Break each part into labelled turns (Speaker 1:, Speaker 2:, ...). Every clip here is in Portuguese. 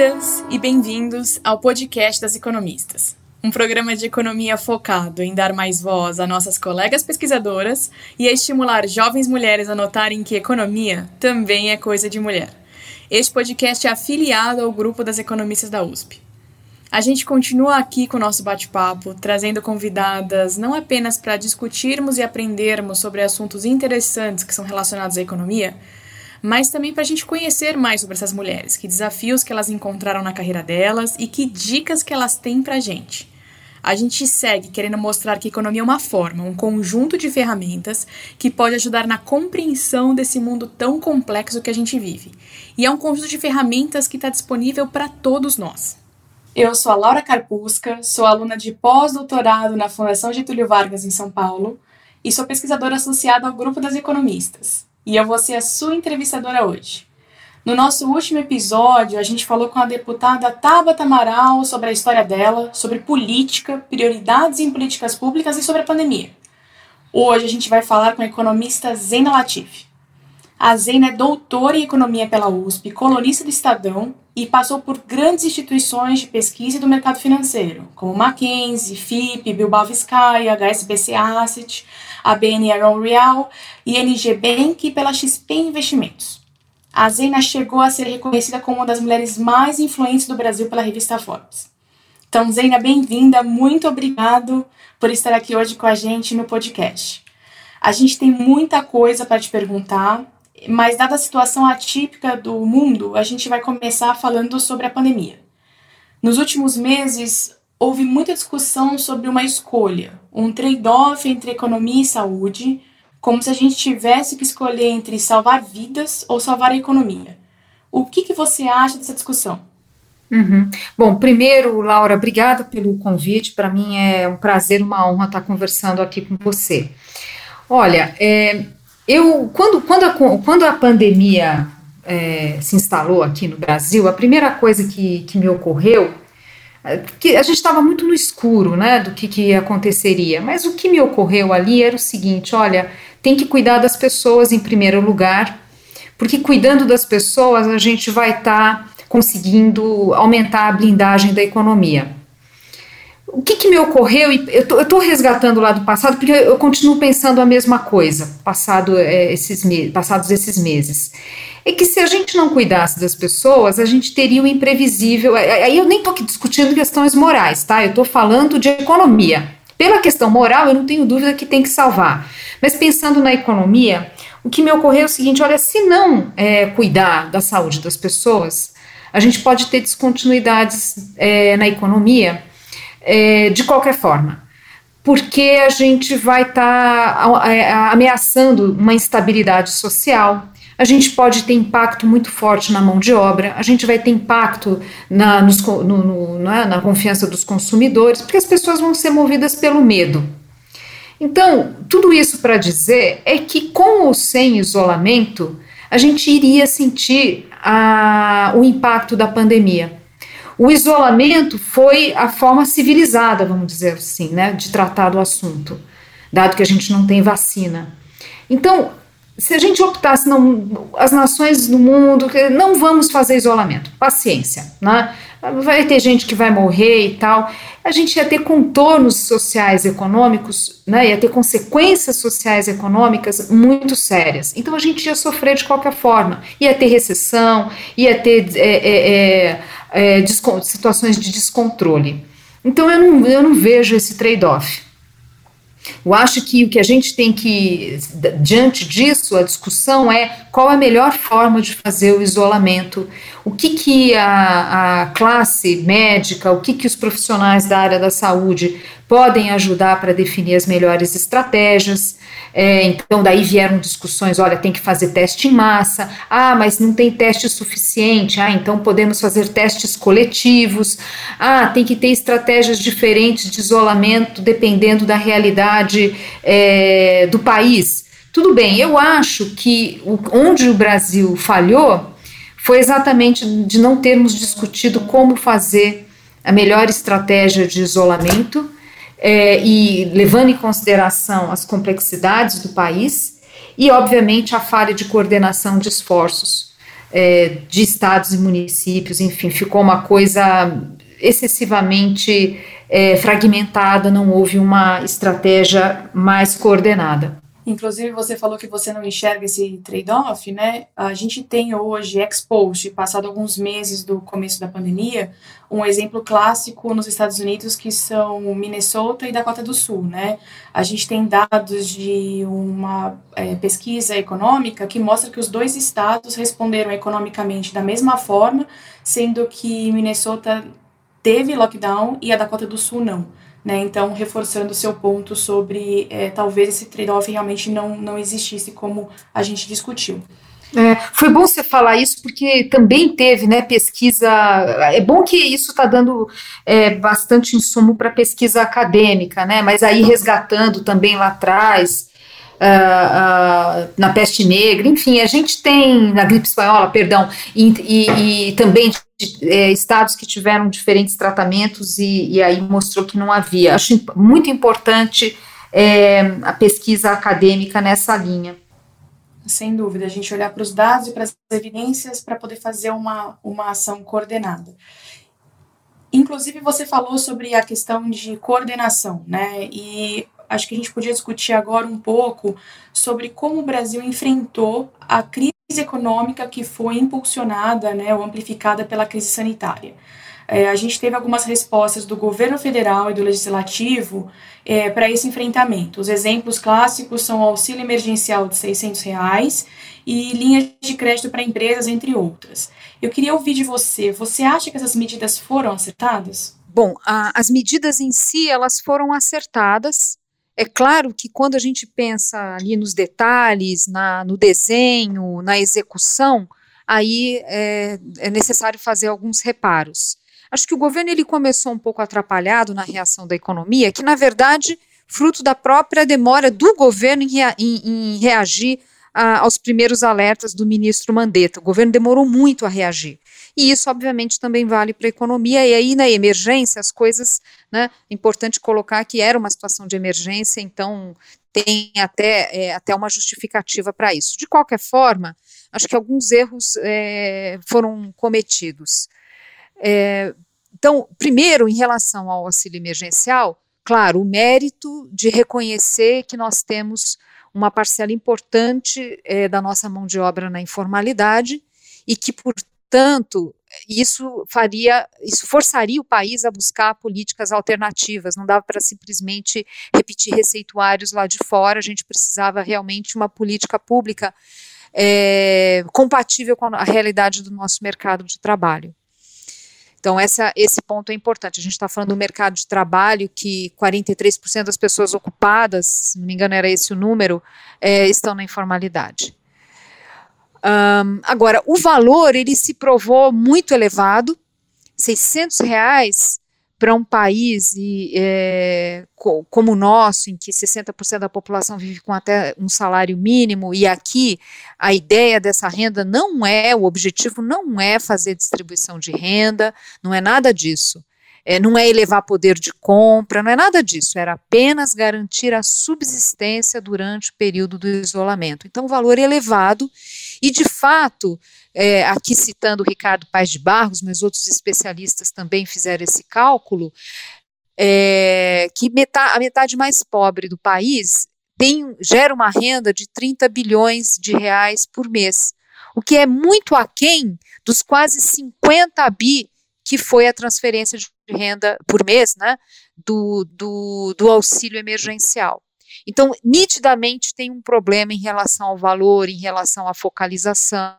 Speaker 1: Bem-vindas e bem-vindos ao podcast das economistas, um programa de economia focado em dar mais voz a nossas colegas pesquisadoras e a estimular jovens mulheres a notarem que economia também é coisa de mulher. Este podcast é afiliado ao grupo das economistas da USP. A gente continua aqui com o nosso bate-papo, trazendo convidadas não apenas para discutirmos e aprendermos sobre assuntos interessantes que são relacionados à economia, mas também para a gente conhecer mais sobre essas mulheres, que desafios que elas encontraram na carreira delas e que dicas que elas têm para a gente. A gente segue querendo mostrar que economia é uma forma, um conjunto de ferramentas que pode ajudar na compreensão desse mundo tão complexo que a gente vive. E é um conjunto de ferramentas que está disponível para todos nós. Eu sou a Laura Carpusca, sou aluna de pós-doutorado na Fundação Getúlio Vargas em São Paulo e sou pesquisadora associada ao Grupo das Economistas. E eu vou ser a sua entrevistadora hoje. No nosso último episódio, a gente falou com a deputada Tabata Amaral sobre a história dela, sobre política, prioridades em políticas públicas e sobre a pandemia. Hoje a gente vai falar com a economista Zena Latif. A Zena é doutora em economia pela USP, colunista do Estadão e passou por grandes instituições de pesquisa do mercado financeiro, como Mackenzie, FIP, Bilbao Vizcaya, HSBC Asset, a BN Aron Real e NG Bank pela XP Investimentos. A Zena chegou a ser reconhecida como uma das mulheres mais influentes do Brasil pela revista Forbes. Então, Zena, bem-vinda, muito obrigado por estar aqui hoje com a gente no podcast. A gente tem muita coisa para te perguntar, mas dada a situação atípica do mundo, a gente vai começar falando sobre a pandemia. Nos últimos meses, houve muita discussão sobre uma escolha, um trade-off entre economia e saúde, como se a gente tivesse que escolher entre salvar vidas ou salvar a economia. O que, que você acha dessa discussão?
Speaker 2: Uhum. Bom, primeiro, Laura, obrigada pelo convite. Para mim é um prazer, uma honra estar conversando aqui com você. Olha, é, eu, quando, quando, a, quando a pandemia é, se instalou aqui no Brasil, a primeira coisa que, que me ocorreu que a gente estava muito no escuro, né, do que, que aconteceria. Mas o que me ocorreu ali era o seguinte: olha, tem que cuidar das pessoas em primeiro lugar, porque cuidando das pessoas a gente vai estar tá conseguindo aumentar a blindagem da economia o que, que, me ocorreu, e eu estou resgatando lá do passado, porque eu continuo pensando a mesma coisa, passado, é, esses passados esses meses. É que se a gente não cuidasse das pessoas, a gente teria o imprevisível. É, é, aí eu nem estou discutindo questões morais, tá? Eu estou falando de economia. Pela questão moral, eu não tenho dúvida que tem que salvar. Mas pensando na economia, o que me ocorreu é o seguinte: olha, se não é, cuidar da saúde das pessoas, a gente pode ter descontinuidades é, na economia é, de qualquer forma, porque a gente vai estar tá ameaçando uma instabilidade social. A gente pode ter impacto muito forte na mão de obra, a gente vai ter impacto na, nos, no, no, na, na confiança dos consumidores, porque as pessoas vão ser movidas pelo medo. Então, tudo isso para dizer é que com ou sem isolamento, a gente iria sentir a, o impacto da pandemia. O isolamento foi a forma civilizada, vamos dizer assim, né, de tratar do assunto, dado que a gente não tem vacina. Então, se a gente optasse, não, as nações do mundo, não vamos fazer isolamento, paciência, né? vai ter gente que vai morrer e tal. A gente ia ter contornos sociais e econômicos, né, ia ter consequências sociais e econômicas muito sérias. Então a gente ia sofrer de qualquer forma. Ia ter recessão, ia ter é, é, é, é situações de descontrole. Então eu não, eu não vejo esse trade-off. Eu acho que o que a gente tem que, diante disso, a discussão é qual a melhor forma de fazer o isolamento, o que, que a, a classe médica, o que, que os profissionais da área da saúde podem ajudar para definir as melhores estratégias. É, então, daí vieram discussões: olha, tem que fazer teste em massa, ah, mas não tem teste suficiente, ah, então podemos fazer testes coletivos, ah, tem que ter estratégias diferentes de isolamento dependendo da realidade é, do país. Tudo bem, eu acho que onde o Brasil falhou foi exatamente de não termos discutido como fazer a melhor estratégia de isolamento é, e levando em consideração as complexidades do país e, obviamente, a falha de coordenação de esforços. é, de estados e municípios, enfim, ficou uma coisa excessivamente é, fragmentada, não houve uma estratégia mais coordenada.
Speaker 1: Inclusive, você falou que você não enxerga esse trade-off, né? A gente tem hoje, ex-post, passado alguns meses do começo da pandemia, um exemplo clássico nos Estados Unidos que são Minnesota e Dakota do Sul, né? A gente tem dados de uma é, pesquisa econômica que mostra que os dois estados responderam economicamente da mesma forma, sendo que Minnesota teve lockdown e a Dakota do Sul não. Né? Então, reforçando o seu ponto sobre é, talvez esse trade-off realmente não, não existisse como a gente discutiu.
Speaker 2: É, foi bom você falar isso, porque também teve né, pesquisa. É bom que isso está dando é, bastante insumo para pesquisa acadêmica, né? Mas aí resgatando também lá atrás, uh, uh, na peste negra, enfim, a gente tem, na gripe espanhola, perdão, e, e, e também é, estados que tiveram diferentes tratamentos e, e, aí mostrou que não havia. Acho muito importante é, a pesquisa acadêmica nessa linha.
Speaker 1: Sem dúvida, a gente olhar para os dados e para as evidências para poder fazer uma, uma ação coordenada. Inclusive, você falou sobre a questão de coordenação, né? E acho que a gente podia discutir agora um pouco sobre como o Brasil enfrentou a crise econômica que foi impulsionada né, ou amplificada pela crise sanitária. É, a gente teve algumas respostas do governo federal e do legislativo é, para esse enfrentamento. Os exemplos clássicos são o auxílio emergencial de 600 reais e linhas de crédito para empresas, entre outras. Eu queria ouvir de você, você acha que essas medidas foram acertadas?
Speaker 2: Bom, a, as medidas em si, elas foram acertadas, é claro que quando a gente pensa ali nos detalhes, na, no desenho, na execução, aí é, é necessário fazer alguns reparos. Acho que o governo ele começou um pouco atrapalhado na reação da economia, que na verdade fruto da própria demora do governo em, rea, em, em reagir a, aos primeiros alertas do ministro Mandetta. O governo demorou muito a reagir. E isso, obviamente, também vale para a economia. E aí, na emergência, as coisas, né, importante colocar que era uma situação de emergência, então tem até, é, até uma justificativa para isso. De qualquer forma, acho que alguns erros é, foram cometidos. É, então, primeiro, em relação ao auxílio emergencial, claro, o mérito de reconhecer que nós temos uma parcela importante é, da nossa mão de obra na informalidade e que, portanto, isso faria, isso forçaria o país a buscar políticas alternativas. Não dava para simplesmente repetir receituários lá de fora. A gente precisava realmente uma política pública é, compatível com a realidade do nosso mercado de trabalho. Então, essa, esse ponto é importante. A gente está falando do mercado de trabalho que 43% das pessoas ocupadas, se não me engano era esse o número, é, estão na informalidade. Um, agora, o valor ele se provou muito elevado, 600 reais para um país e, é, co como o nosso, em que 60% da população vive com até um salário mínimo, e aqui a ideia dessa renda não é, o objetivo não é fazer distribuição de renda, não é nada disso. É, não é elevar poder de compra, não é nada disso, era apenas garantir a subsistência durante o período do isolamento. Então, valor elevado, e de fato, é, aqui citando o Ricardo Paes de Barros, mas outros especialistas também fizeram esse cálculo, é, que metade, a metade mais pobre do país tem, gera uma renda de 30 bilhões de reais por mês, o que é muito aquém dos quase 50 bi que foi a transferência de renda por mês né, do, do, do auxílio emergencial. Então, nitidamente tem um problema em relação ao valor, em relação à focalização.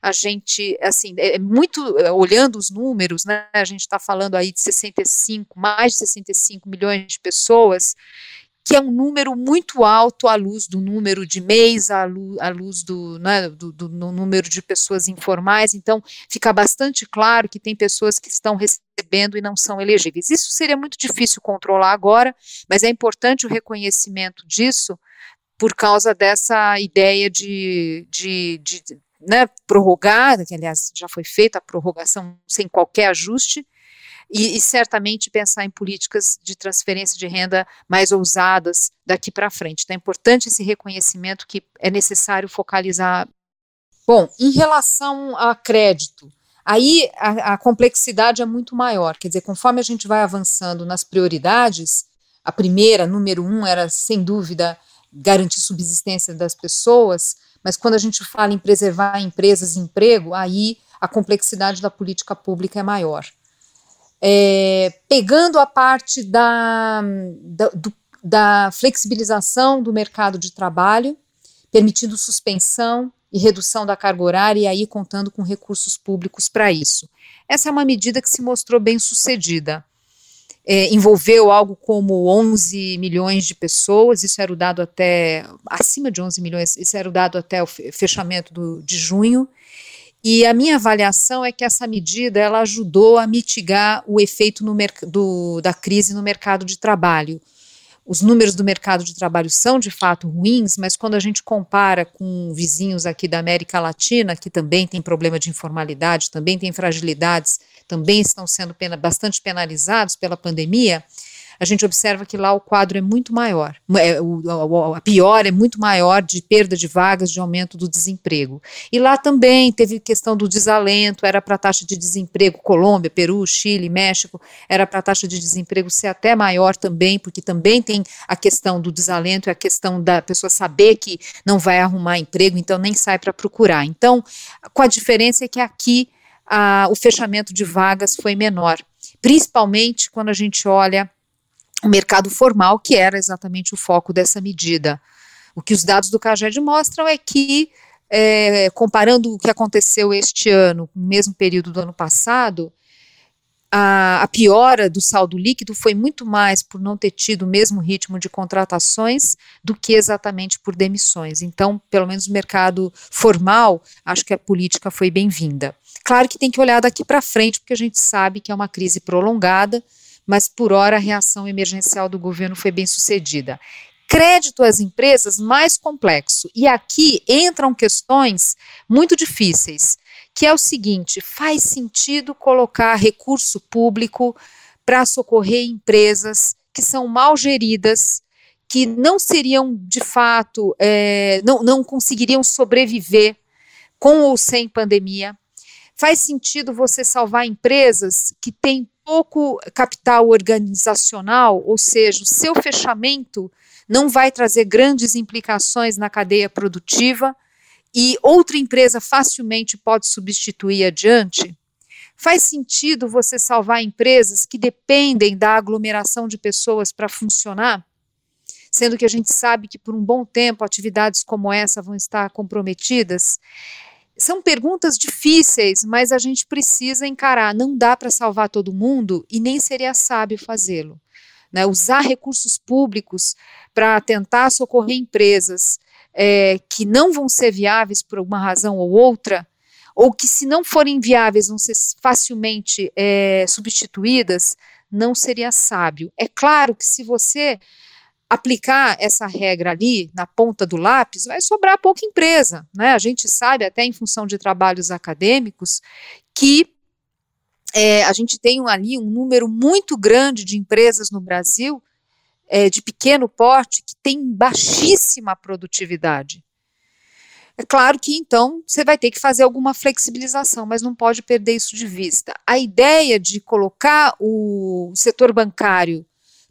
Speaker 2: A gente, assim, é muito, é, olhando os números, né, a gente está falando aí de 65, mais de 65 milhões de pessoas que é um número muito alto à luz do número de mês, à luz, à luz do, né, do, do, do, número de pessoas informais. Então, fica bastante claro que tem pessoas que estão recebendo e não são elegíveis. Isso seria muito difícil controlar agora, mas é importante o reconhecimento disso por causa dessa ideia de, de, de né, prorrogar, que aliás já foi feita a prorrogação sem qualquer ajuste, e, e, certamente pensar em políticas de transferência de renda mais ousadas daqui para frente. Então é importante esse reconhecimento que é necessário focalizar Bom, em relação a crédito, aí a, a, complexidade é muito maior. Quer dizer, conforme a gente vai avançando nas prioridades, a primeira, número um, era sem dúvida garantir subsistência das pessoas, mas quando a gente fala em preservar empresas e emprego, aí a complexidade da política pública é maior. É, pegando a parte da, da, do, da flexibilização do mercado de trabalho, permitindo suspensão e redução da carga horária, e aí contando com recursos públicos para isso. Essa é uma medida que se mostrou bem sucedida. É, envolveu algo como 11 milhões de pessoas, isso era o dado até, acima de 11 milhões, isso era o dado até o fechamento do, de junho, e a minha avaliação é que essa medida ela ajudou a mitigar o efeito do, da crise no mercado de trabalho. Os números do mercado de trabalho são de fato ruins, mas quando a gente compara com vizinhos aqui da América Latina, que também tem problema de informalidade, também tem fragilidades, também estão sendo pena, bastante penalizados pela pandemia, a gente observa que lá o quadro é muito maior, é, a pior é muito maior de perda de vagas, de aumento do desemprego. E lá também teve questão do desalento, era para a taxa de desemprego, Colômbia, Peru, Chile, México, era para a taxa de desemprego ser até maior também, porque também tem a questão do desalento e a questão da pessoa saber que não vai arrumar emprego, então nem sai para procurar. Então, com a diferença é que aqui o fechamento de vagas foi menor, principalmente quando a gente olha o mercado formal, que era exatamente o foco dessa medida. O que os dados do CAGED mostram é que, é, comparando o que aconteceu este ano com o mesmo período do ano passado, a, a, piora do saldo líquido foi muito mais por não ter tido o mesmo ritmo de contratações do que exatamente por demissões. Então, pelo menos no mercado formal, acho que a política foi bem-vinda. Claro que tem que olhar daqui para frente, porque a gente sabe que é uma crise prolongada, mas por hora a reação emergencial do governo foi bem sucedida. Crédito às empresas, mais complexo. E aqui entram questões muito difíceis, que é o seguinte: faz sentido colocar recurso público para socorrer empresas que são mal geridas, que não seriam de fato, é, não, não conseguiriam sobreviver com ou sem pandemia. Faz sentido você salvar empresas que têm pouco capital organizacional, ou seja, o seu fechamento não vai trazer grandes implicações na cadeia produtiva e outra empresa facilmente pode substituir adiante? Faz sentido você salvar empresas que dependem da aglomeração de pessoas para funcionar? Sendo que a gente sabe que por um bom tempo atividades como essa vão estar comprometidas? São perguntas difíceis, mas a gente precisa encarar. Não dá para salvar todo mundo e nem seria sábio fazê-lo. Né? Usar recursos públicos para tentar socorrer empresas é, que não vão ser viáveis por alguma razão ou outra, ou que, se não forem viáveis, vão ser facilmente é, substituídas, não seria sábio. É claro que se você aplicar essa regra ali na ponta do lápis, vai sobrar pouca empresa. Né? A gente sabe, até em função de trabalhos acadêmicos, que é, a gente tem ali um número muito grande de empresas no Brasil, é, de pequeno porte, que tem baixíssima produtividade. É claro que então você vai ter que fazer alguma flexibilização, mas não pode perder isso de vista. A ideia de colocar o setor bancário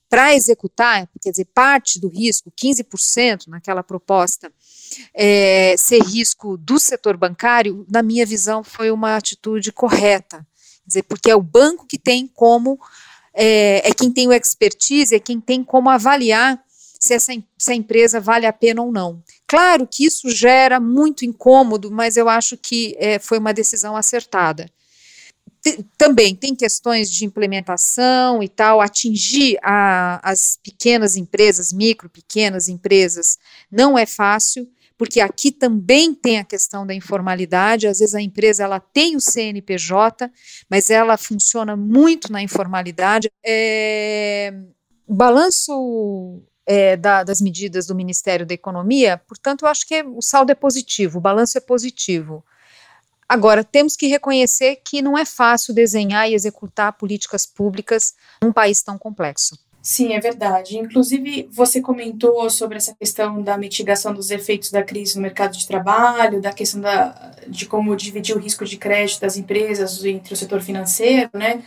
Speaker 2: para executar, quer dizer, parte do risco, 15% naquela proposta, é, ser risco do setor bancário, na minha visão, foi uma atitude correta. Quer dizer, porque é o banco que tem como, é, é quem tem o expertise, é quem tem como avaliar se essa se a empresa vale a pena ou não. Claro que isso gera muito incômodo, mas eu acho que é, foi uma decisão acertada também tem questões de implementação e tal, atingir a, as pequenas empresas, micro, pequenas empresas, não é fácil, porque aqui também tem a questão da informalidade, às vezes a empresa ela tem o CNPJ, mas ela funciona muito na informalidade. É, o balanço é, da, das medidas do Ministério da Economia, portanto, eu acho que é, o saldo é positivo, o balanço é positivo. Agora, temos que reconhecer que não é fácil desenhar e executar políticas públicas num país tão complexo.
Speaker 1: Sim, é verdade. Inclusive, você comentou sobre essa questão da mitigação dos efeitos da crise no mercado de trabalho, da questão da, de como dividir o risco de crédito das empresas entre o setor financeiro, né?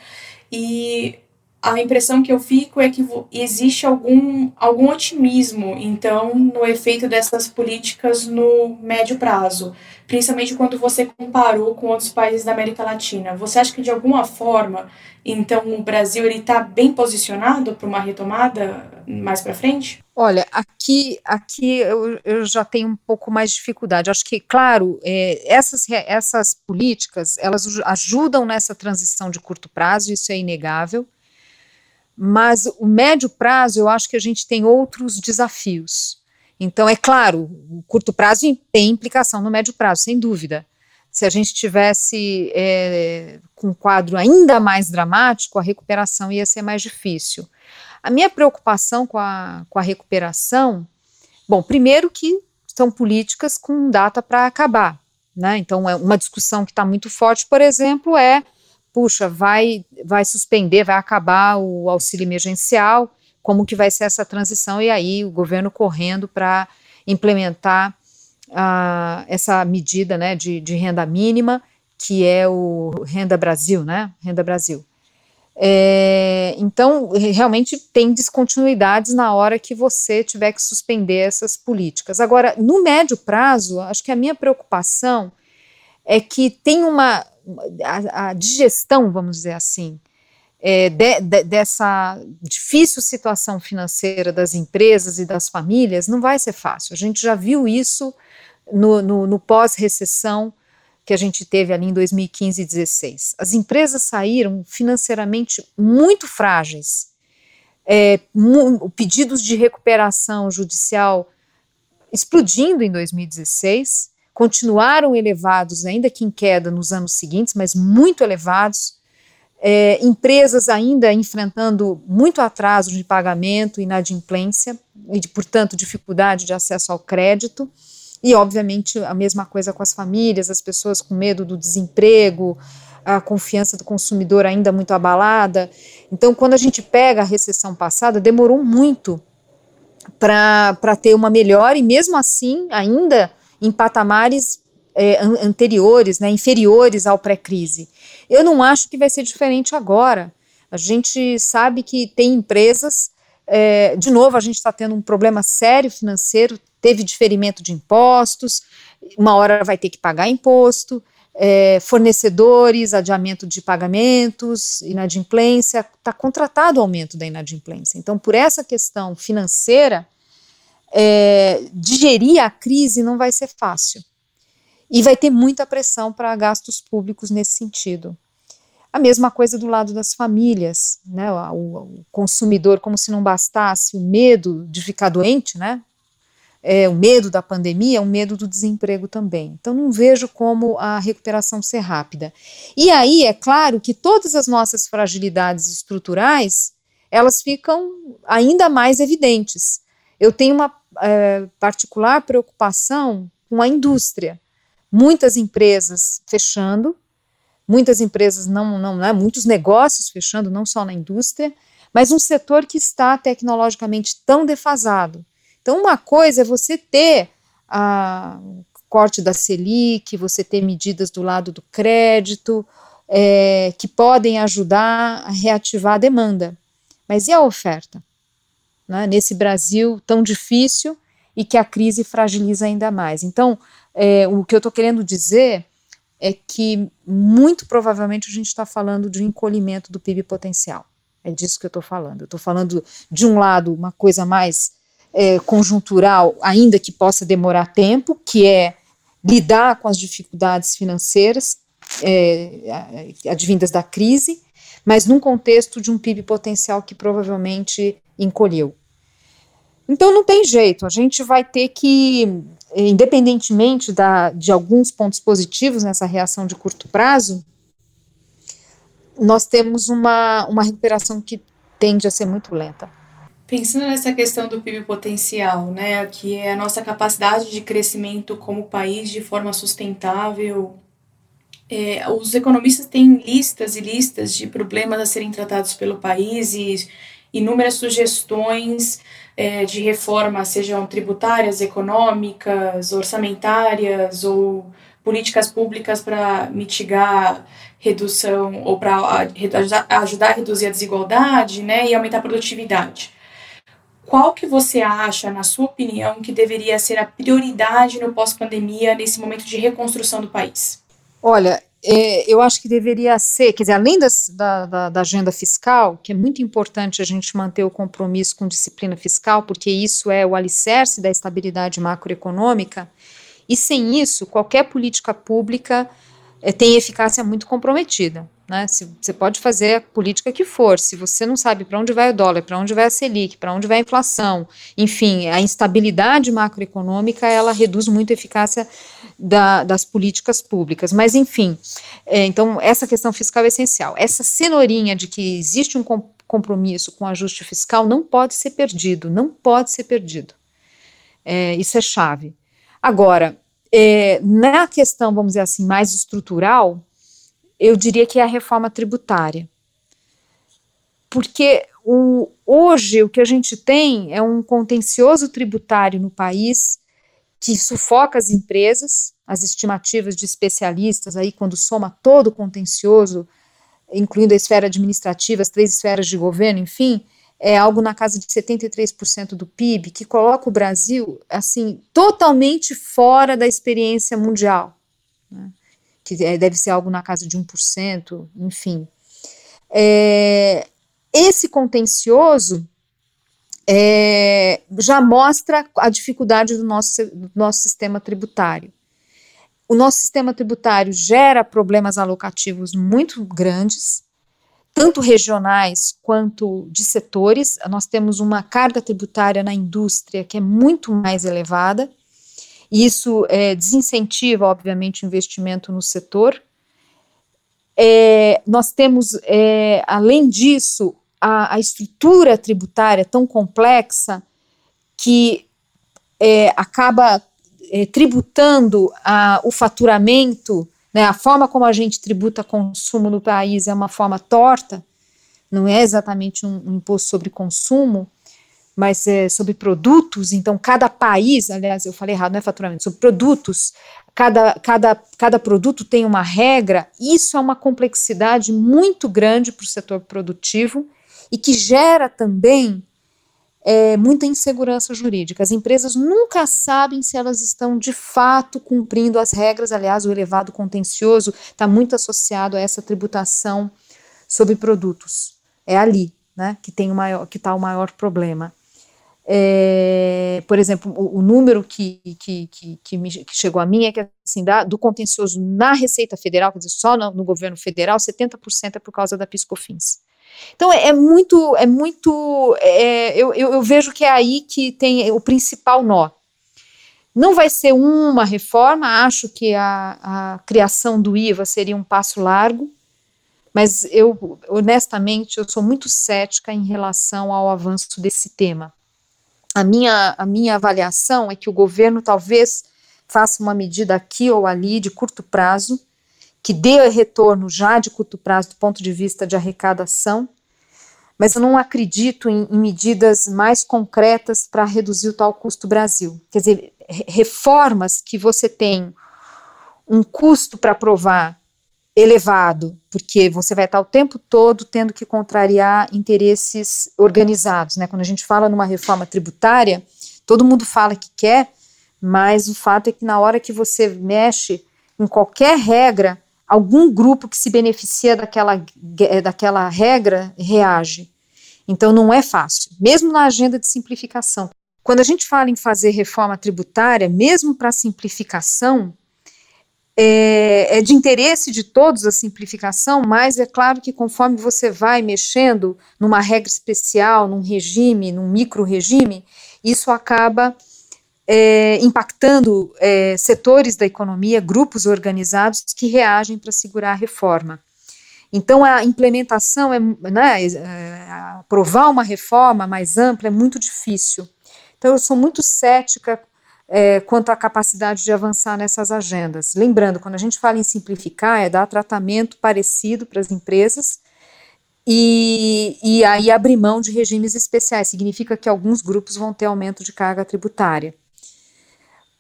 Speaker 1: E a impressão que eu fico é que existe algum, algum otimismo, então, no efeito dessas políticas no médio prazo, principalmente quando você comparou com outros países da América Latina. Você acha que, de alguma forma, então, o Brasil está bem posicionado para uma retomada mais para frente?
Speaker 2: Olha, aqui, aqui eu, eu, já tenho um pouco mais de dificuldade. Acho que, claro, é, essas, essas políticas, elas ajudam nessa transição de curto prazo, isso é inegável, mas o médio prazo eu acho que a gente tem outros desafios. Então, é claro, o curto prazo tem implicação no médio prazo, sem dúvida. Se a gente tivesse é, com um quadro ainda mais dramático, a recuperação ia ser mais difícil. A minha preocupação com a, com a recuperação, bom, primeiro que são políticas com data para acabar. Né? Então, é uma discussão que está muito forte, por exemplo, é puxa, vai, vai suspender, vai acabar o auxílio emergencial, como que vai ser essa transição, e aí o governo correndo para implementar uh, essa medida né, de, de, renda mínima, que é o Renda Brasil, né? Renda Brasil. É, então, realmente tem descontinuidades na hora que você tiver que suspender essas políticas. Agora, no médio prazo, acho que a minha preocupação é que tem uma, a, a digestão, vamos dizer assim, é, de, de, dessa difícil situação financeira das empresas e das famílias não vai ser fácil. A gente já viu isso no, no, no pós-recessão que a gente teve ali em 2015 e 2016. As empresas saíram financeiramente muito frágeis. É, pedidos de recuperação judicial explodindo em 2016 continuaram elevados, ainda que em queda nos anos seguintes, mas muito elevados. É, empresas ainda enfrentando muito atraso de pagamento, inadimplência e, de, portanto, dificuldade de acesso ao crédito. E, obviamente, a mesma coisa com as famílias, as pessoas com medo do desemprego, a confiança do consumidor ainda muito abalada. Então, quando a gente pega a recessão passada, demorou muito para ter uma melhora, e mesmo assim, ainda em patamares é, anteriores, né, inferiores ao pré-crise. Eu não acho que vai ser diferente agora. A gente sabe que tem empresas, é, de novo, a gente está tendo um problema sério financeiro, teve diferimento de impostos, uma hora vai ter que pagar imposto, é, fornecedores, adiamento de pagamentos, inadimplência, está contratado o aumento da inadimplência. Então, por essa questão financeira, é, digerir a crise não vai ser fácil. E vai ter muita pressão para gastos públicos nesse sentido. A mesma coisa do lado das famílias, né? O, o consumidor, como se não bastasse o medo de ficar doente, né? É, o medo da pandemia, o medo do desemprego também. Então, não vejo como a recuperação ser rápida. E aí, é claro que todas as nossas fragilidades estruturais, elas ficam ainda mais evidentes. Eu tenho uma é, particular preocupação com a indústria. Muitas empresas fechando, muitas empresas não, não, né, muitos negócios fechando, não só na indústria, mas um setor que está tecnologicamente tão defasado. Então, uma coisa é você ter a corte da Selic, você ter medidas do lado do crédito, é, que podem ajudar a reativar a demanda. Mas e a oferta? Né, nesse Brasil tão difícil e que a crise fragiliza ainda mais. Então, é, o que eu estou querendo dizer é que muito provavelmente a gente está falando de um encolhimento do PIB potencial. É disso que eu estou falando. Eu estou falando, de um lado, uma coisa mais é, conjuntural, ainda que possa demorar tempo, que é lidar com as dificuldades financeiras é, advindas da crise, mas num contexto de um PIB potencial que provavelmente encolheu. Então não tem jeito, a gente vai ter que, independentemente da, de alguns pontos positivos nessa reação de curto prazo, nós temos uma, uma recuperação que tende a ser muito lenta.
Speaker 1: Pensando nessa questão do PIB potencial, né, que é a nossa capacidade de crescimento como país de forma sustentável, é, os economistas têm listas e listas de problemas a serem tratados pelo país e inúmeras sugestões é, de reforma, sejam tributárias, econômicas, orçamentárias ou políticas públicas para mitigar redução ou para ajudar a reduzir a desigualdade né, e aumentar a produtividade. Qual que você acha, na sua opinião, que deveria ser a prioridade no pós-pandemia, nesse momento de reconstrução do país?
Speaker 2: Olha, eu acho que deveria ser, quer dizer, além das, da, da, da, agenda fiscal, que é muito importante a gente manter o compromisso com disciplina fiscal, porque isso é o alicerce da estabilidade macroeconômica, e sem isso, qualquer política pública é, tem eficácia muito comprometida. Né? Se, você pode fazer a política que for, se você não sabe para onde vai o dólar, para onde vai a Selic, para onde vai a inflação, enfim, a instabilidade macroeconômica, ela reduz muito a eficácia da, das políticas públicas. Mas, enfim, é, então essa questão fiscal é essencial. Essa cenourinha de que existe um compromisso com ajuste fiscal não pode ser perdido, não pode ser perdido. É, isso é chave. Agora, é, na questão, vamos dizer assim, mais estrutural, eu diria que é a reforma tributária. Porque o, hoje o que a gente tem é um contencioso tributário no país que sufoca as empresas, as estimativas de especialistas, aí quando soma todo o contencioso, incluindo a esfera administrativa, as três esferas de governo, enfim, é algo na casa de 73% do PIB, que coloca o Brasil, assim, totalmente fora da experiência mundial, né? que é, deve ser algo na casa de 1%, enfim. É, esse contencioso é, já mostra a dificuldade do nosso, do nosso sistema tributário. O nosso sistema tributário gera problemas alocativos muito grandes, tanto regionais quanto de setores. Nós temos uma carga tributária na indústria que é muito mais elevada, e isso é, desincentiva, obviamente, o investimento no setor. É, nós temos, é, além disso, a, a estrutura tributária tão complexa que é, acaba é, tributando a, o faturamento, né, a forma como a gente tributa consumo no país é uma forma torta, não é exatamente um, um imposto sobre consumo, mas é sobre produtos, então cada país, aliás, eu falei errado, não é faturamento, sobre produtos, cada, cada, cada produto tem uma regra, isso é uma complexidade muito grande para o setor produtivo e que gera também é, muita insegurança jurídica. As empresas nunca sabem se elas estão de fato cumprindo as regras. Aliás, o elevado contencioso está muito associado a essa tributação sobre produtos. É ali, né, que tem o maior, que está o maior problema. É, por exemplo, o, o número que, que, que, que, me, que, chegou a mim é que assim, da, do contencioso na Receita Federal, quer dizer, só no, no governo federal, 70% é por causa da PiscoFins. Então é, é muito, é muito, é, eu, eu, eu vejo que é aí que tem o principal nó. Não vai ser uma reforma, acho que a, a criação do IVA seria um passo largo, mas eu, honestamente, eu sou muito cética em relação ao avanço desse tema. A minha, a minha avaliação é que o governo talvez faça uma medida aqui ou ali de curto prazo, que dê retorno já de curto prazo do ponto de vista de arrecadação, mas eu não acredito em, em medidas mais concretas para reduzir o tal custo Brasil. Quer dizer, reformas que você tem um custo para aprovar elevado, porque você vai estar o tempo todo tendo que contrariar interesses organizados. Né? Quando a gente fala numa reforma tributária, todo mundo fala que quer, mas o fato é que na hora que você mexe em qualquer regra, algum grupo que se beneficia daquela, eh, daquela regra reage. Então não é fácil, mesmo na agenda de simplificação. Quando a gente fala em fazer reforma tributária, mesmo para simplificação, é, é, de interesse de todos a simplificação, mas é claro que conforme você vai mexendo numa regra especial, num regime, num micro-regime, isso acaba é, impactando é, setores da economia, grupos organizados que reagem para segurar a reforma. Então, a implementação, é, né, é, aprovar uma reforma mais ampla é muito difícil. Então, eu sou muito cética é, quanto à capacidade de avançar nessas agendas. Lembrando, quando a gente fala em simplificar, é dar tratamento parecido para as empresas e, e aí abrir mão de regimes especiais. Significa que alguns grupos vão ter aumento de carga tributária.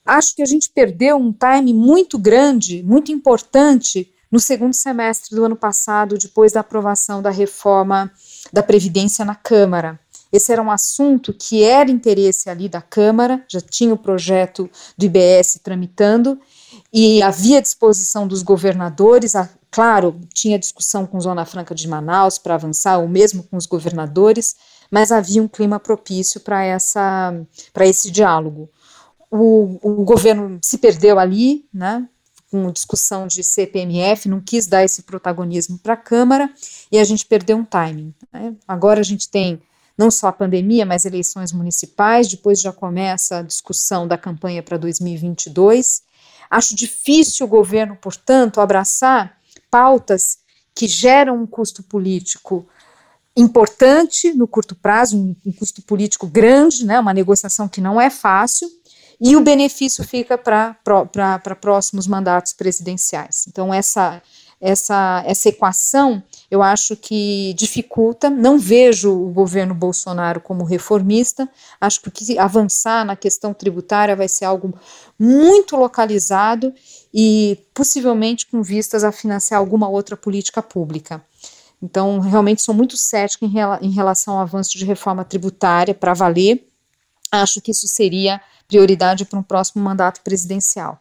Speaker 2: Acho que a gente perdeu um time muito grande, muito importante, no segundo semestre do ano passado, depois da aprovação da reforma da Previdência na Câmara. Esse era um assunto que era interesse ali da Câmara, já tinha o projeto do IBS tramitando, e havia disposição dos governadores, a, claro, tinha discussão com Zona Franca de Manaus para avançar, ou mesmo com os governadores, mas havia um clima propício para esse diálogo. O, o governo se perdeu ali, né, com discussão de CPMF, não quis dar esse protagonismo para a Câmara e a gente perdeu um timing. Né? Agora a gente tem não só a pandemia, mas eleições municipais, depois já começa a discussão da campanha para 2022. Acho difícil o governo, portanto, abraçar pautas que geram um custo político importante no curto prazo, um, um custo político grande, né, uma negociação que não é fácil, e o benefício fica para próximos mandatos presidenciais. Então, essa, essa, essa equação eu acho que dificulta. Não vejo o governo Bolsonaro como reformista, acho que avançar na questão tributária vai ser algo muito localizado e possivelmente com vistas a financiar alguma outra política pública. Então, realmente sou muito cética em, em relação ao avanço de reforma tributária para valer. Acho que isso seria prioridade para um próximo mandato presidencial.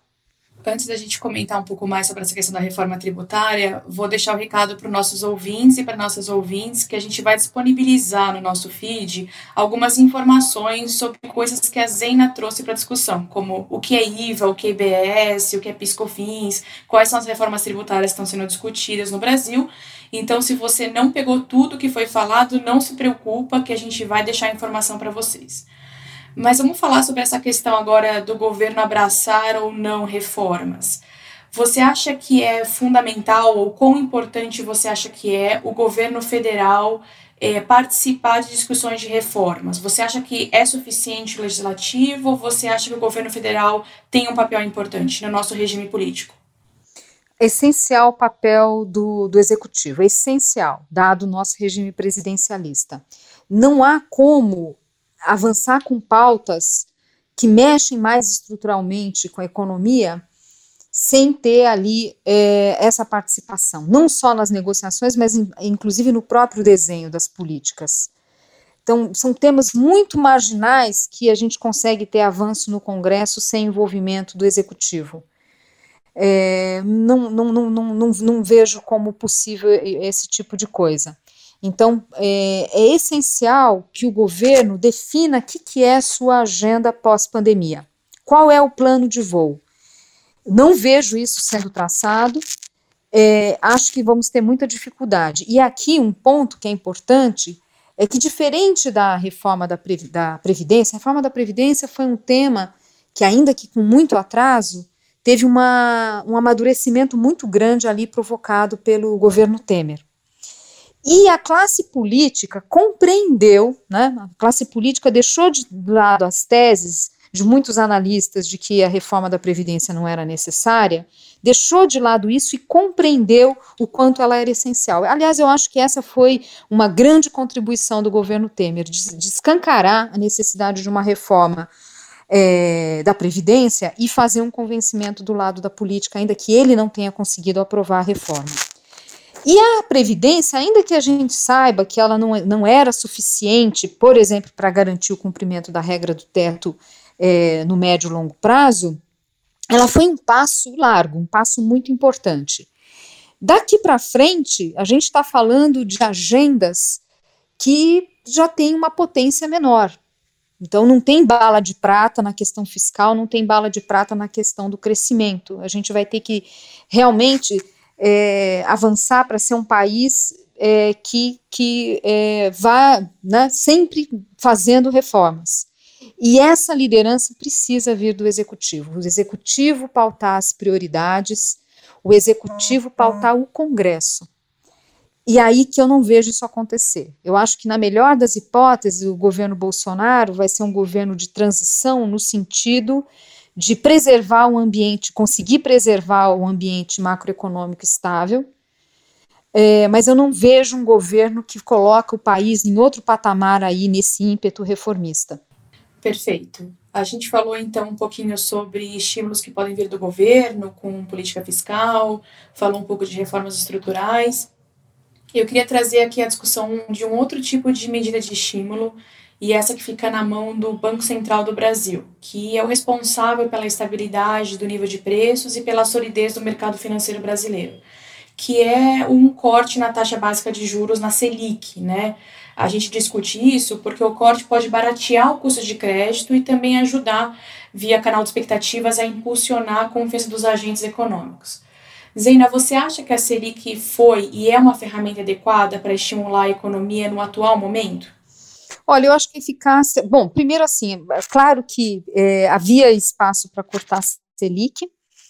Speaker 1: Antes da gente comentar um pouco mais sobre essa questão da reforma tributária, vou deixar o recado para os nossos ouvintes e para nossas ouvintes que a gente vai disponibilizar no nosso feed algumas informações sobre coisas que a Zena trouxe para discussão, como o que é IVA, o que é IBS, o que é PiscoFins, quais são as reformas tributárias que estão sendo discutidas no Brasil. Então, se você não pegou tudo que foi falado, não se preocupa que a gente vai deixar a informação para vocês. Mas vamos falar sobre essa questão agora do governo abraçar ou não reformas. Você acha que é fundamental ou quão importante você acha que é o governo federal é, participar de discussões de reformas? Você acha que é suficiente o legislativo ou você acha que o governo federal tem um papel importante no nosso regime político?
Speaker 2: Essencial o papel do, do executivo, essencial, dado o nosso regime presidencialista. Não há como avançar com pautas que mexem mais estruturalmente com a economia, sem ter ali é, essa participação, não só nas negociações, mas in, inclusive no próprio desenho das políticas. Então, são temas muito marginais que a gente consegue ter avanço no Congresso sem envolvimento do Executivo. É, não, não, não, não, não, não vejo como possível esse tipo de coisa. Então, é, é essencial que o governo defina o que, que é sua agenda pós-pandemia. Qual é o plano de voo? Não vejo isso sendo traçado. É, acho que vamos ter muita dificuldade. E aqui um ponto que é importante é que, diferente da reforma da, da Previdência, a reforma da Previdência foi um tema que, ainda que com muito atraso, teve uma, um amadurecimento muito grande ali provocado pelo governo Temer. E a classe política compreendeu, né, a classe política deixou de lado as teses de muitos analistas de que a reforma da Previdência não era necessária, deixou de lado isso e compreendeu o quanto ela era essencial. Aliás, eu acho que essa foi uma grande contribuição do governo Temer, de, de escancarar a necessidade de uma reforma é, da Previdência e fazer um convencimento do lado da política, ainda que ele não tenha conseguido aprovar a reforma. E a Previdência, ainda que a gente saiba que ela não, não era suficiente, por exemplo, para garantir o cumprimento da regra do teto é, no médio e longo prazo, ela foi um passo largo, um passo muito importante. Daqui para frente, a gente está falando de agendas que já têm uma potência menor. Então, não tem bala de prata na questão fiscal, não tem bala de prata na questão do crescimento. A gente vai ter que realmente é, avançar para ser um país é, que, que é, vá né, sempre fazendo reformas. E essa liderança precisa vir do executivo. O executivo pautar as prioridades, o executivo pautar o Congresso. E aí que eu não vejo isso acontecer. Eu acho que, na melhor das hipóteses, o governo Bolsonaro vai ser um governo de transição no sentido de preservar o ambiente, conseguir preservar o ambiente macroeconômico estável, é, mas eu não vejo um governo que coloca o país em outro patamar aí nesse ímpeto reformista.
Speaker 1: Perfeito. A gente falou então um pouquinho sobre estímulos que podem vir do governo com política fiscal, falou um pouco de reformas estruturais. Eu queria trazer aqui a discussão de um outro tipo de medida de estímulo, e essa que fica na mão do Banco Central do Brasil, que é o responsável pela estabilidade do nível de preços e pela solidez do mercado financeiro brasileiro, que é um corte na taxa básica de juros na Selic, né? A gente discute isso porque o corte pode baratear o custo de crédito e também ajudar, via canal de expectativas, a impulsionar a confiança dos agentes econômicos. Zeina, você acha que a Selic foi e é uma ferramenta adequada para estimular a economia no atual momento?
Speaker 2: Olha, eu acho que a eficácia. Bom, primeiro, assim, é claro que é, havia espaço para cortar a Selic,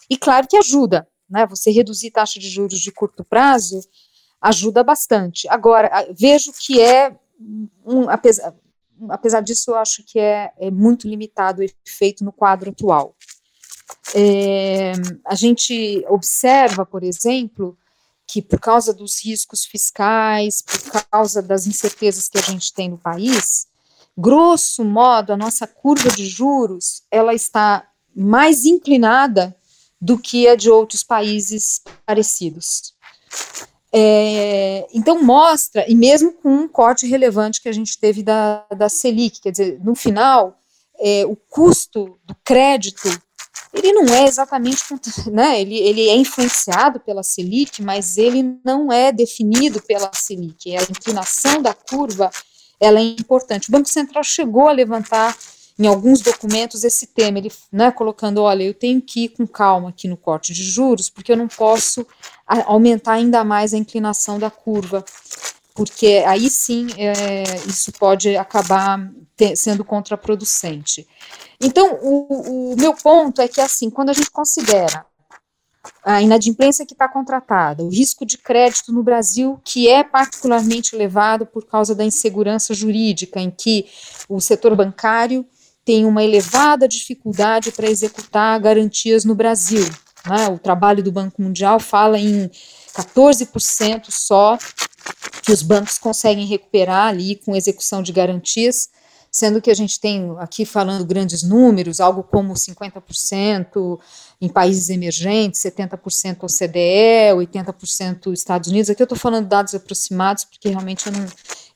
Speaker 2: e claro que ajuda, né? Você reduzir taxa de juros de curto prazo ajuda bastante. Agora, vejo que é um, apesar, apesar disso, eu acho que é, é muito limitado o efeito no quadro atual. É, a gente observa, por exemplo, que por causa dos riscos fiscais, por causa das incertezas que a gente tem no país, grosso modo, a nossa curva de juros ela está mais inclinada do que a de outros países parecidos. É, então mostra, e mesmo com um corte relevante que a gente teve da, da Selic, quer dizer, no final, é, o custo do crédito ele não é exatamente, né, ele, ele é influenciado pela Selic, mas ele não é definido pela Selic, a inclinação da curva, ela é importante. O Banco Central chegou a levantar em alguns documentos esse tema, ele, né, colocando, olha, eu tenho que ir com calma aqui no corte de juros, porque eu não posso aumentar ainda mais a inclinação da curva, porque aí sim é, isso pode acabar te, sendo contraproducente. Então, o, o meu ponto é que, assim, quando a gente considera a inadimplência que está contratada, o risco de crédito no Brasil, que é particularmente elevado por causa da insegurança jurídica, em que o setor bancário tem uma elevada dificuldade para executar garantias no Brasil. Né? O trabalho do Banco Mundial fala em 14% só que os bancos conseguem recuperar ali com execução de garantias sendo que a gente tem aqui falando grandes números, algo como 50% em países emergentes, 70% OCDE, 80% Estados Unidos. Aqui eu estou falando dados aproximados, porque realmente eu não,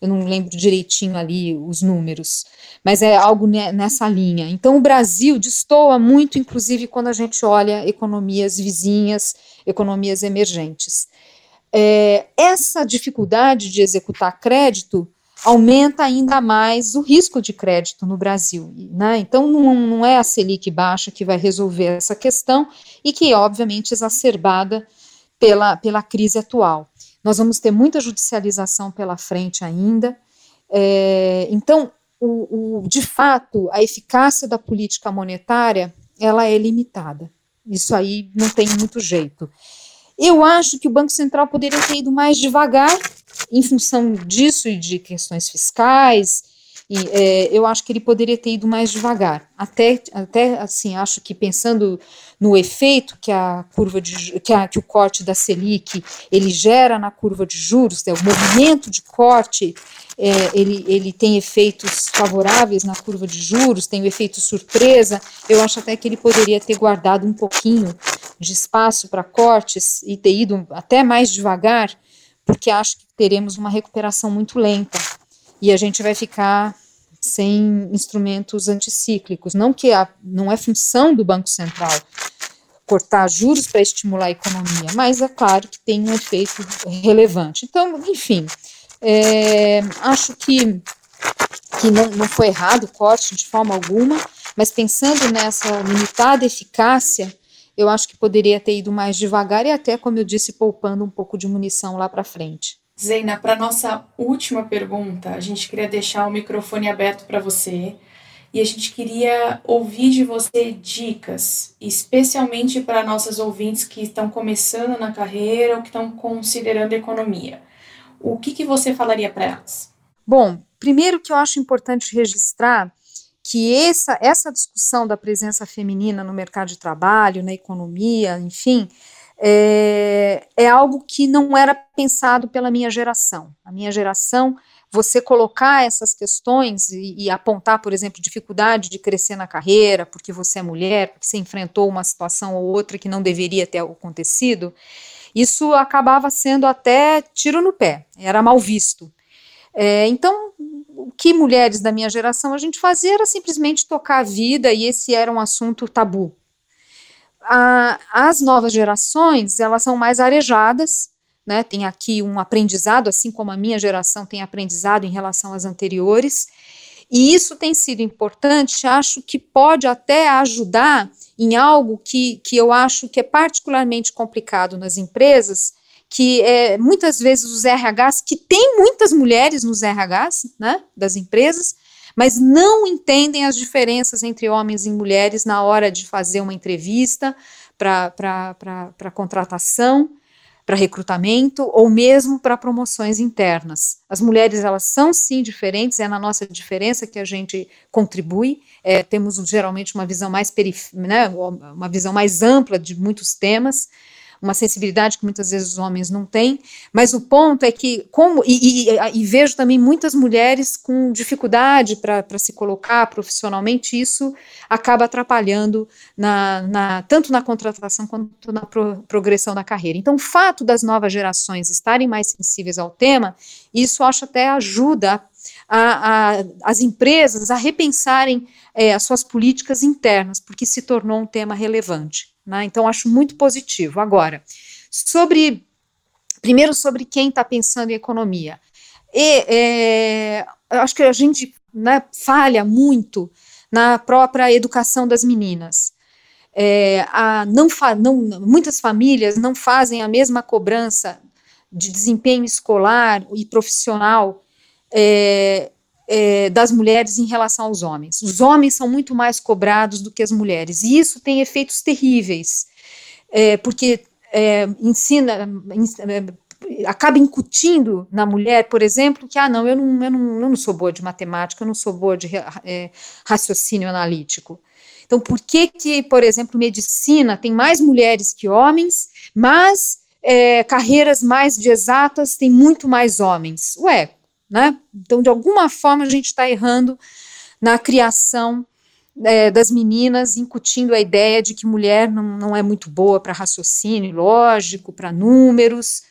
Speaker 2: eu não lembro direitinho ali os números, mas é algo nessa linha. Então o Brasil destoa muito, inclusive quando a gente olha economias vizinhas, economias emergentes. É, essa dificuldade de executar crédito aumenta ainda mais o risco de crédito no Brasil. Né? Então, não, não é a Selic baixa que vai resolver essa questão e que, obviamente, exacerbada pela, pela crise atual. Nós vamos ter muita judicialização pela frente ainda. É, então, o, o, de fato, a eficácia da política monetária ela é limitada. Isso aí não tem muito jeito. Eu acho que o Banco Central poderia ter ido mais devagar em função disso e de questões fiscais, e, é, eu acho que ele poderia ter ido mais devagar. Até, até assim, acho que pensando no efeito que a curva de que, a, que o corte da Selic ele gera na curva de juros, né, o movimento de corte é, ele, ele tem efeitos favoráveis na curva de juros, tem o efeito surpresa. Eu acho até que ele poderia ter guardado um pouquinho de espaço para cortes e ter ido até mais devagar porque acho que teremos uma recuperação muito lenta e a gente vai ficar sem instrumentos anticíclicos. Não que a, não é função do Banco Central cortar juros para estimular a economia, mas é claro que tem um efeito relevante. Então, enfim, é, acho que, que não, não foi errado o corte de forma alguma, mas pensando nessa limitada eficácia, eu acho que poderia ter ido mais devagar e até, como eu disse, poupando um pouco de munição lá para frente.
Speaker 1: Zeina, para nossa última pergunta, a gente queria deixar o microfone aberto para você e a gente queria ouvir de você dicas, especialmente para nossas ouvintes que estão começando na carreira ou que estão considerando economia. O que, que você falaria para elas?
Speaker 2: Bom, primeiro que eu acho importante registrar que essa, essa discussão da presença feminina no mercado de trabalho, na economia, enfim, é, é algo que não era pensado pela minha geração. A minha geração você colocar essas questões e, e, apontar, por exemplo, dificuldade de crescer na carreira, porque você é mulher, porque você enfrentou uma situação ou outra que não deveria ter acontecido, isso acabava sendo até tiro no pé, era mal visto. É, então, o que mulheres da minha geração a gente fazia era simplesmente tocar a vida e esse era um assunto tabu. A, as novas gerações, elas são mais arejadas, né, tem aqui um aprendizado, assim como a minha geração tem aprendizado em relação às anteriores, e isso tem sido importante, acho que pode até ajudar em algo que, que eu acho que é particularmente complicado nas empresas, que é, muitas vezes os RHs, que tem muitas mulheres nos RHs né, das empresas, mas não entendem as diferenças entre homens e mulheres na hora de fazer uma entrevista para contratação para recrutamento ou mesmo para promoções internas. As mulheres elas são sim diferentes, é na nossa diferença que a gente contribui. É, temos geralmente uma visão mais perif né, uma visão mais ampla de muitos temas uma sensibilidade que muitas vezes os homens não têm, mas o ponto é que, como, e, e, e vejo também muitas mulheres com dificuldade para se colocar profissionalmente, isso acaba atrapalhando na, na, tanto na contratação quanto na pro, progressão da carreira. Então, o fato das novas gerações estarem mais sensíveis ao tema, isso acho até ajuda a, a, as empresas a repensarem é, as suas políticas internas, porque se tornou um tema relevante. Né? Então, acho muito positivo. Agora, sobre. Primeiro, sobre quem está pensando em economia. E, é, acho que a gente né, falha muito na própria educação das meninas. É, a, não, não, muitas famílias não fazem a mesma cobrança de desempenho escolar e profissional é, é, das mulheres em relação aos homens. Os homens são muito mais cobrados do que as mulheres, e isso tem efeitos terríveis, é, porque é, ensina, é, acaba incutindo na mulher, por exemplo, que ah, não eu, não, eu não, eu não sou boa de matemática, eu não sou boa de é, raciocínio analítico. Então, por que que, por exemplo, medicina tem mais mulheres que homens, mas é, carreiras mais de exatas tem muito mais homens? Ué, né? Então, de alguma forma, a gente está errando na criação é, das meninas, incutindo a ideia de que mulher não, não é muito boa para raciocínio lógico, para números.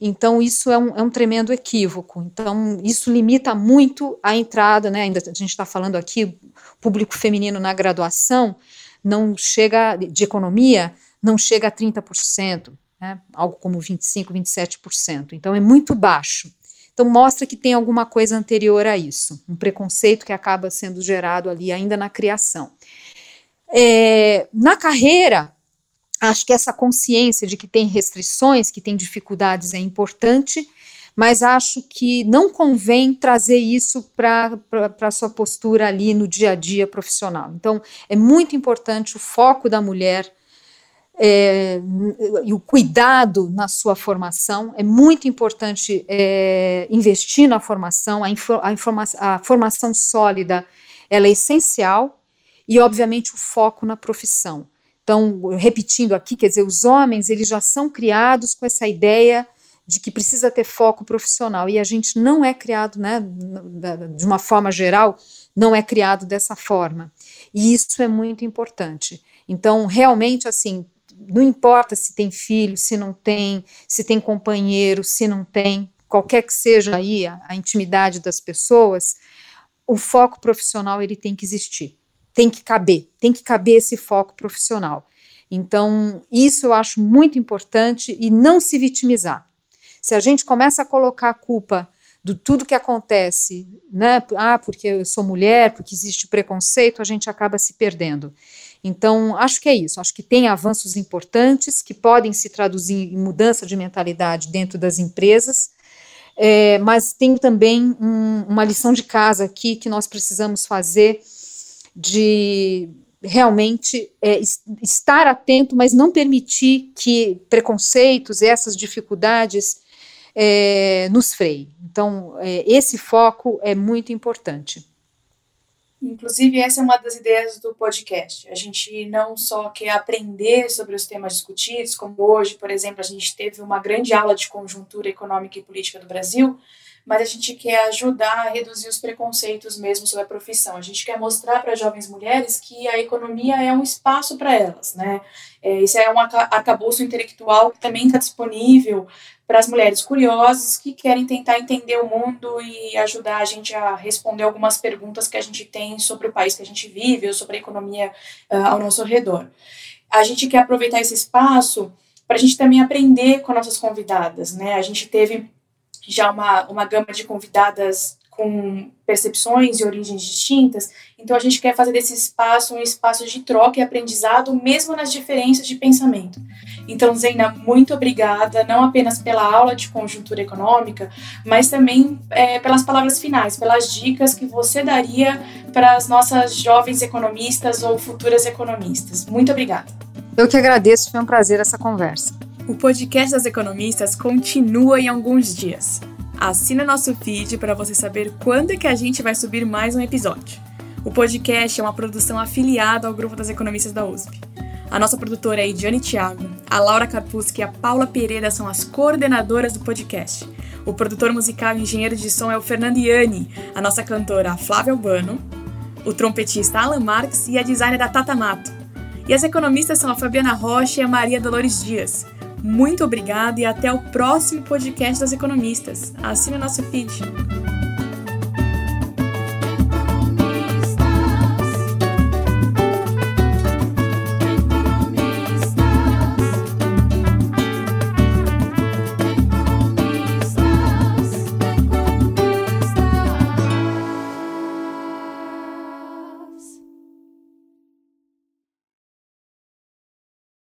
Speaker 2: Então, isso é um, é um, tremendo equívoco. Então, isso limita muito a entrada, né? Ainda a gente está falando aqui, público feminino na graduação não chega, de economia, não chega a 30%, né? algo como 25%, 27%. Então, é muito baixo. Então, mostra que tem alguma coisa anterior a isso, um preconceito que acaba sendo gerado ali ainda na criação. É, na carreira, acho que essa consciência de que tem restrições, que tem dificuldades é importante, mas acho que não convém trazer isso para a sua postura ali no dia a dia profissional. Então, é muito importante o foco da mulher é, e o cuidado na sua formação. É muito importante é, investir na formação, a, infor, a, informa, a formação sólida ela é essencial e, obviamente, o foco na profissão. Então, repetindo aqui, quer dizer, os homens eles já são criados com essa ideia de que precisa ter foco profissional e a gente não é criado, né, de uma forma geral, não é criado dessa forma. E isso é muito importante. Então, realmente, assim, não importa se tem filho, se não tem, se tem companheiro, se não tem, qualquer que seja aí a, a intimidade das pessoas, o foco profissional ele tem que existir, tem que caber, tem que caber esse foco profissional. Então, isso eu acho muito importante e não se vitimizar. Se a gente começa a colocar a culpa do tudo que acontece, né? Ah, porque eu sou mulher, porque existe preconceito, a gente acaba se perdendo. Então, acho que é isso. Acho que tem avanços importantes que podem se traduzir em mudança de mentalidade dentro das empresas, é, mas tem também um, uma lição de casa aqui que nós precisamos fazer de realmente é, estar atento, mas não permitir que preconceitos, essas dificuldades é, nos freiem. Então, é, esse foco é muito importante.
Speaker 1: Inclusive, essa é uma das ideias do podcast. A gente não só quer aprender sobre os temas discutidos, como hoje, por exemplo, a gente teve uma grande aula de conjuntura econômica e política do Brasil, mas a gente quer ajudar a reduzir os preconceitos mesmo sobre a profissão. A gente quer mostrar para jovens mulheres que a economia é um espaço para elas, né? É, isso é um arcabouço intelectual que também está disponível para as mulheres curiosas que querem tentar entender o mundo e ajudar a gente a responder algumas perguntas que a gente tem sobre o país que a gente vive ou sobre a economia uh, ao nosso redor. A gente quer aproveitar esse espaço para a gente também aprender com nossas convidadas, né? A gente teve já uma, uma gama de convidadas com percepções e origens distintas, então a gente quer fazer desse espaço um espaço de troca e aprendizado, mesmo nas diferenças de pensamento. Então, Zena, muito obrigada, não apenas pela aula de conjuntura econômica, mas também é, pelas palavras finais, pelas dicas que você daria para as nossas jovens economistas ou futuras economistas. Muito obrigada.
Speaker 2: Eu que agradeço, foi um prazer essa conversa.
Speaker 1: O podcast das economistas continua em alguns dias. Assina nosso feed para você saber quando é que a gente vai subir mais um episódio. O podcast é uma produção afiliada ao grupo das economistas da USP. A nossa produtora é Ediane Thiago, a Laura Carpuschi e a Paula Pereira são as coordenadoras do podcast. O produtor musical e engenheiro de som é o Fernando Iani, a nossa cantora a Flávia Albano, o trompetista Alan Marques e a designer a Tata Mato. E as economistas são a Fabiana Rocha e a Maria Dolores Dias. Muito obrigada e até o próximo podcast das economistas. Assine nosso feed.